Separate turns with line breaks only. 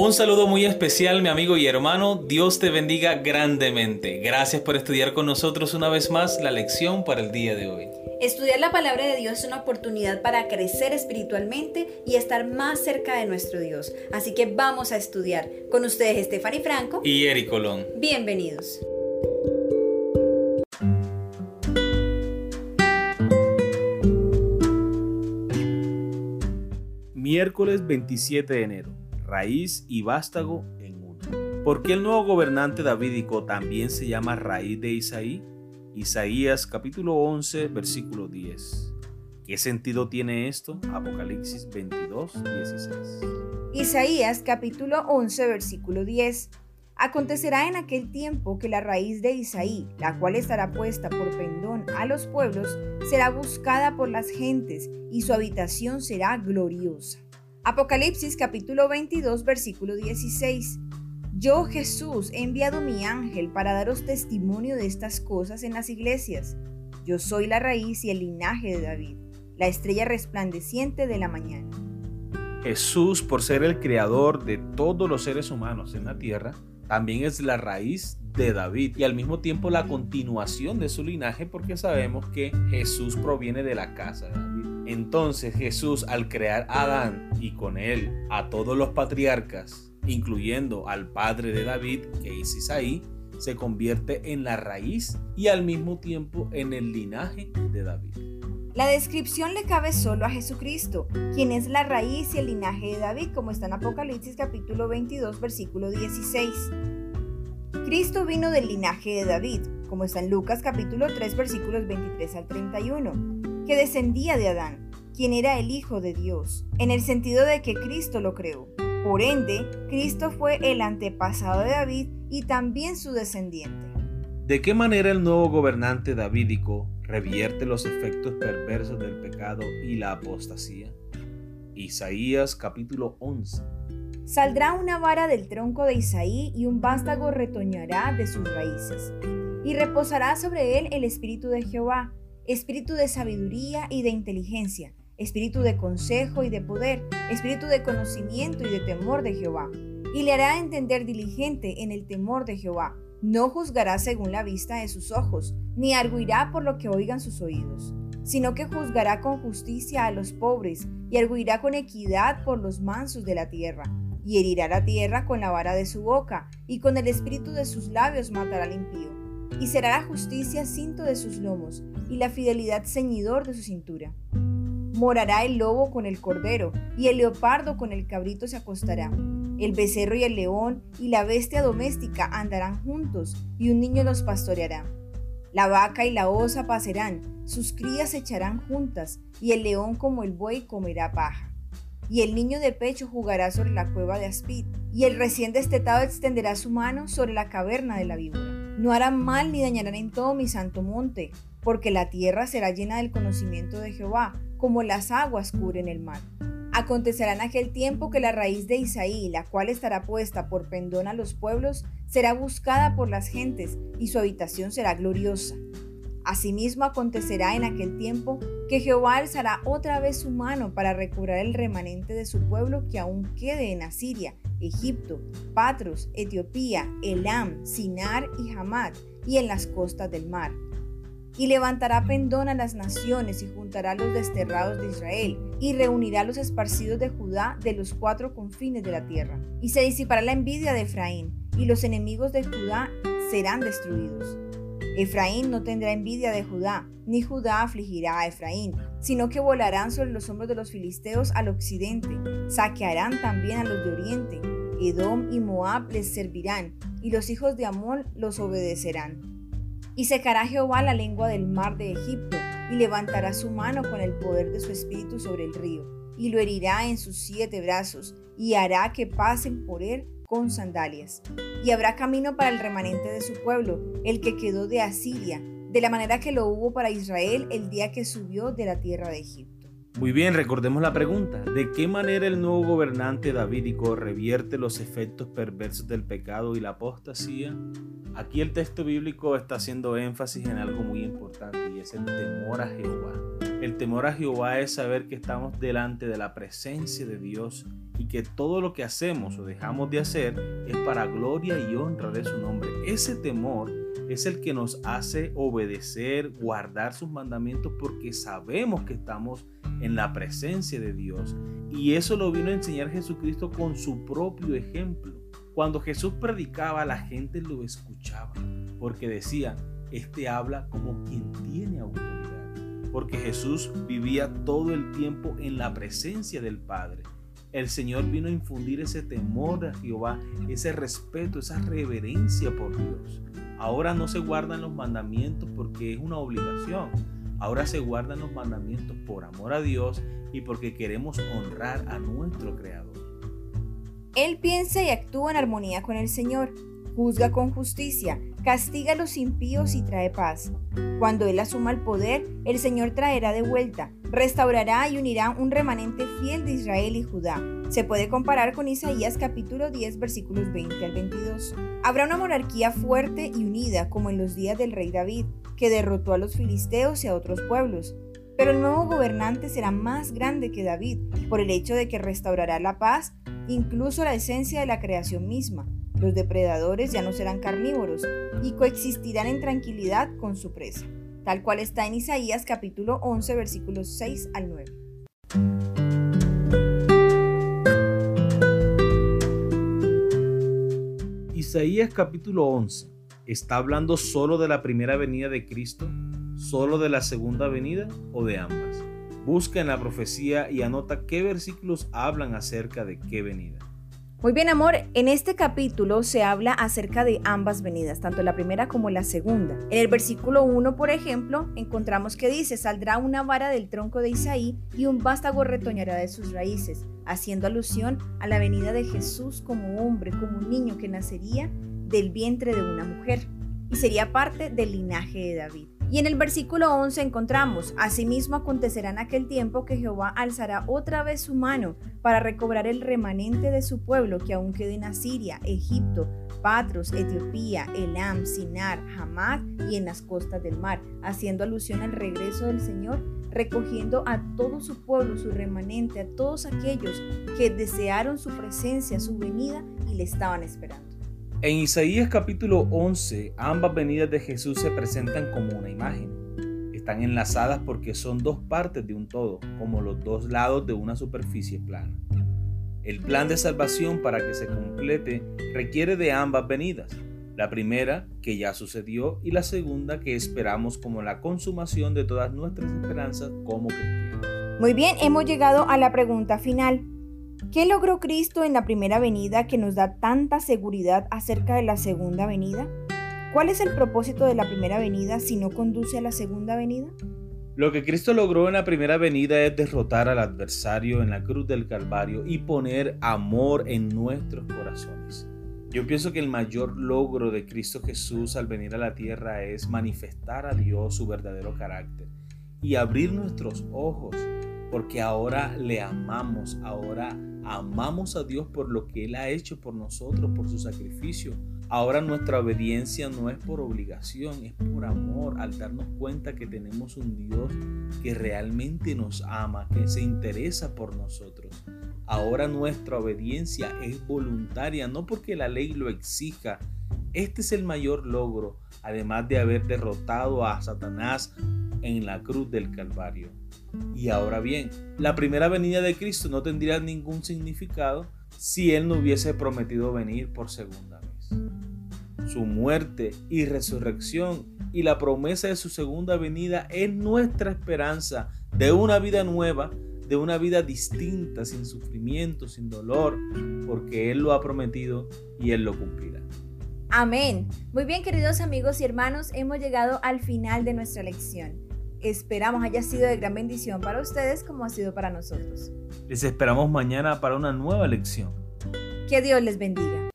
Un saludo muy especial, mi amigo y hermano. Dios te bendiga grandemente. Gracias por estudiar con nosotros una vez más la lección para el día de hoy.
Estudiar la palabra de Dios es una oportunidad para crecer espiritualmente y estar más cerca de nuestro Dios. Así que vamos a estudiar. Con ustedes, Stephanie Franco
y Eric Colón.
Bienvenidos.
Miércoles 27 de enero raíz y vástago en uno. ¿Por qué el nuevo gobernante davídico también se llama raíz de Isaí? Isaías capítulo 11 versículo 10. ¿Qué sentido tiene esto? Apocalipsis 22, 16.
Isaías capítulo 11 versículo 10. Acontecerá en aquel tiempo que la raíz de Isaí, la cual estará puesta por pendón a los pueblos, será buscada por las gentes y su habitación será gloriosa. Apocalipsis capítulo 22 versículo 16. Yo Jesús he enviado mi ángel para daros testimonio de estas cosas en las iglesias. Yo soy la raíz y el linaje de David, la estrella resplandeciente de la mañana.
Jesús, por ser el creador de todos los seres humanos en la tierra, también es la raíz de David y al mismo tiempo la continuación de su linaje porque sabemos que Jesús proviene de la casa de David. Entonces Jesús al crear a Adán y con él a todos los patriarcas, incluyendo al padre de David, que es Isaí, se convierte en la raíz y al mismo tiempo en el linaje de David.
La descripción le cabe solo a Jesucristo, quien es la raíz y el linaje de David, como está en Apocalipsis capítulo 22, versículo 16. Cristo vino del linaje de David, como está en Lucas capítulo 3, versículos 23 al 31 que descendía de Adán, quien era el Hijo de Dios, en el sentido de que Cristo lo creó. Por ende, Cristo fue el antepasado de David y también su descendiente.
¿De qué manera el nuevo gobernante davídico revierte los efectos perversos del pecado y la apostasía? Isaías capítulo 11.
Saldrá una vara del tronco de Isaí y un vástago retoñará de sus raíces. Y reposará sobre él el espíritu de Jehová, espíritu de sabiduría y de inteligencia, espíritu de consejo y de poder, espíritu de conocimiento y de temor de Jehová. Y le hará entender diligente en el temor de Jehová. No juzgará según la vista de sus ojos, ni arguirá por lo que oigan sus oídos, sino que juzgará con justicia a los pobres y arguirá con equidad por los mansos de la tierra. Y herirá la tierra con la vara de su boca, y con el espíritu de sus labios matará al impío y será la justicia cinto de sus lomos y la fidelidad ceñidor de su cintura. Morará el lobo con el cordero, y el leopardo con el cabrito se acostará. El becerro y el león y la bestia doméstica andarán juntos, y un niño los pastoreará. La vaca y la osa pasarán, sus crías se echarán juntas, y el león como el buey comerá paja. Y el niño de pecho jugará sobre la cueva de Aspid, y el recién destetado extenderá su mano sobre la caverna de la víbora. No harán mal ni dañarán en todo mi santo monte, porque la tierra será llena del conocimiento de Jehová, como las aguas cubren el mar. Acontecerá en aquel tiempo que la raíz de Isaí, la cual estará puesta por pendón a los pueblos, será buscada por las gentes, y su habitación será gloriosa. Asimismo acontecerá en aquel tiempo que Jehová alzará otra vez su mano para recobrar el remanente de su pueblo que aún quede en Asiria, Egipto, Patros, Etiopía, Elam, Sinar y Hamad, y en las costas del mar. Y levantará pendón a las naciones y juntará a los desterrados de Israel, y reunirá a los esparcidos de Judá de los cuatro confines de la tierra. Y se disipará la envidia de Efraín, y los enemigos de Judá serán destruidos. Efraín no tendrá envidia de Judá, ni Judá afligirá a Efraín, sino que volarán sobre los hombros de los filisteos al occidente, saquearán también a los de oriente, Edom y Moab les servirán, y los hijos de Amón los obedecerán. Y secará Jehová la lengua del mar de Egipto, y levantará su mano con el poder de su espíritu sobre el río, y lo herirá en sus siete brazos, y hará que pasen por él con sandalias. Y habrá camino para el remanente de su pueblo, el que quedó de Asiria, de la manera que lo hubo para Israel el día que subió de la tierra de Egipto.
Muy bien, recordemos la pregunta. ¿De qué manera el nuevo gobernante davídico revierte los efectos perversos del pecado y la apostasía? Aquí el texto bíblico está haciendo énfasis en algo muy importante y es el temor a Jehová. El temor a Jehová es saber que estamos delante de la presencia de Dios y que todo lo que hacemos o dejamos de hacer es para gloria y honra de su nombre. Ese temor es el que nos hace obedecer, guardar sus mandamientos porque sabemos que estamos en la presencia de Dios. Y eso lo vino a enseñar Jesucristo con su propio ejemplo. Cuando Jesús predicaba, la gente lo escuchaba porque decía, este habla como quien tiene autoridad porque Jesús vivía todo el tiempo en la presencia del Padre. El Señor vino a infundir ese temor a Jehová, ese respeto, esa reverencia por Dios. Ahora no se guardan los mandamientos porque es una obligación. Ahora se guardan los mandamientos por amor a Dios y porque queremos honrar a nuestro Creador.
Él piensa y actúa en armonía con el Señor, juzga con justicia, castiga a los impíos y trae paz. Cuando Él asuma el poder, el Señor traerá de vuelta, restaurará y unirá un remanente fiel de Israel y Judá. Se puede comparar con Isaías capítulo 10 versículos 20 al 22. Habrá una monarquía fuerte y unida como en los días del rey David, que derrotó a los filisteos y a otros pueblos. Pero el nuevo gobernante será más grande que David, por el hecho de que restaurará la paz, incluso la esencia de la creación misma los depredadores ya no serán carnívoros y coexistirán en tranquilidad con su presa, tal cual está en Isaías capítulo 11 versículos 6 al 9.
Isaías capítulo 11 está hablando solo de la primera venida de Cristo, solo de la segunda venida o de ambas. Busca en la profecía y anota qué versículos hablan acerca de qué venida.
Muy bien, amor, en este capítulo se habla acerca de ambas venidas, tanto la primera como la segunda. En el versículo 1, por ejemplo, encontramos que dice, saldrá una vara del tronco de Isaí y un vástago retoñará de sus raíces, haciendo alusión a la venida de Jesús como hombre, como un niño que nacería del vientre de una mujer y sería parte del linaje de David. Y en el versículo 11 encontramos, Asimismo acontecerá en aquel tiempo que Jehová alzará otra vez su mano para recobrar el remanente de su pueblo que aún quede en Asiria, Egipto, Patros, Etiopía, Elam, Sinar, Hamad y en las costas del mar, haciendo alusión al regreso del Señor, recogiendo a todo su pueblo, su remanente, a todos aquellos que desearon su presencia, su venida y le estaban esperando.
En Isaías capítulo 11, ambas venidas de Jesús se presentan como una imagen. Están enlazadas porque son dos partes de un todo, como los dos lados de una superficie plana. El plan de salvación para que se complete requiere de ambas venidas. La primera, que ya sucedió, y la segunda, que esperamos como la consumación de todas nuestras esperanzas como cristianos.
Muy bien, hemos llegado a la pregunta final. ¿Qué logró Cristo en la primera venida que nos da tanta seguridad acerca de la segunda venida? ¿Cuál es el propósito de la primera venida si no conduce a la segunda venida?
Lo que Cristo logró en la primera venida es derrotar al adversario en la cruz del Calvario y poner amor en nuestros corazones. Yo pienso que el mayor logro de Cristo Jesús al venir a la tierra es manifestar a Dios su verdadero carácter y abrir nuestros ojos porque ahora le amamos, ahora amamos a Dios por lo que Él ha hecho por nosotros, por su sacrificio. Ahora nuestra obediencia no es por obligación, es por amor, al darnos cuenta que tenemos un Dios que realmente nos ama, que se interesa por nosotros. Ahora nuestra obediencia es voluntaria, no porque la ley lo exija. Este es el mayor logro, además de haber derrotado a Satanás en la cruz del Calvario. Y ahora bien, la primera venida de Cristo no tendría ningún significado si Él no hubiese prometido venir por segunda vez. Su muerte y resurrección y la promesa de su segunda venida es nuestra esperanza de una vida nueva, de una vida distinta, sin sufrimiento, sin dolor, porque Él lo ha prometido y Él lo cumplirá.
Amén. Muy bien, queridos amigos y hermanos, hemos llegado al final de nuestra lección. Esperamos haya sido de gran bendición para ustedes como ha sido para nosotros.
Les esperamos mañana para una nueva lección.
Que Dios les bendiga.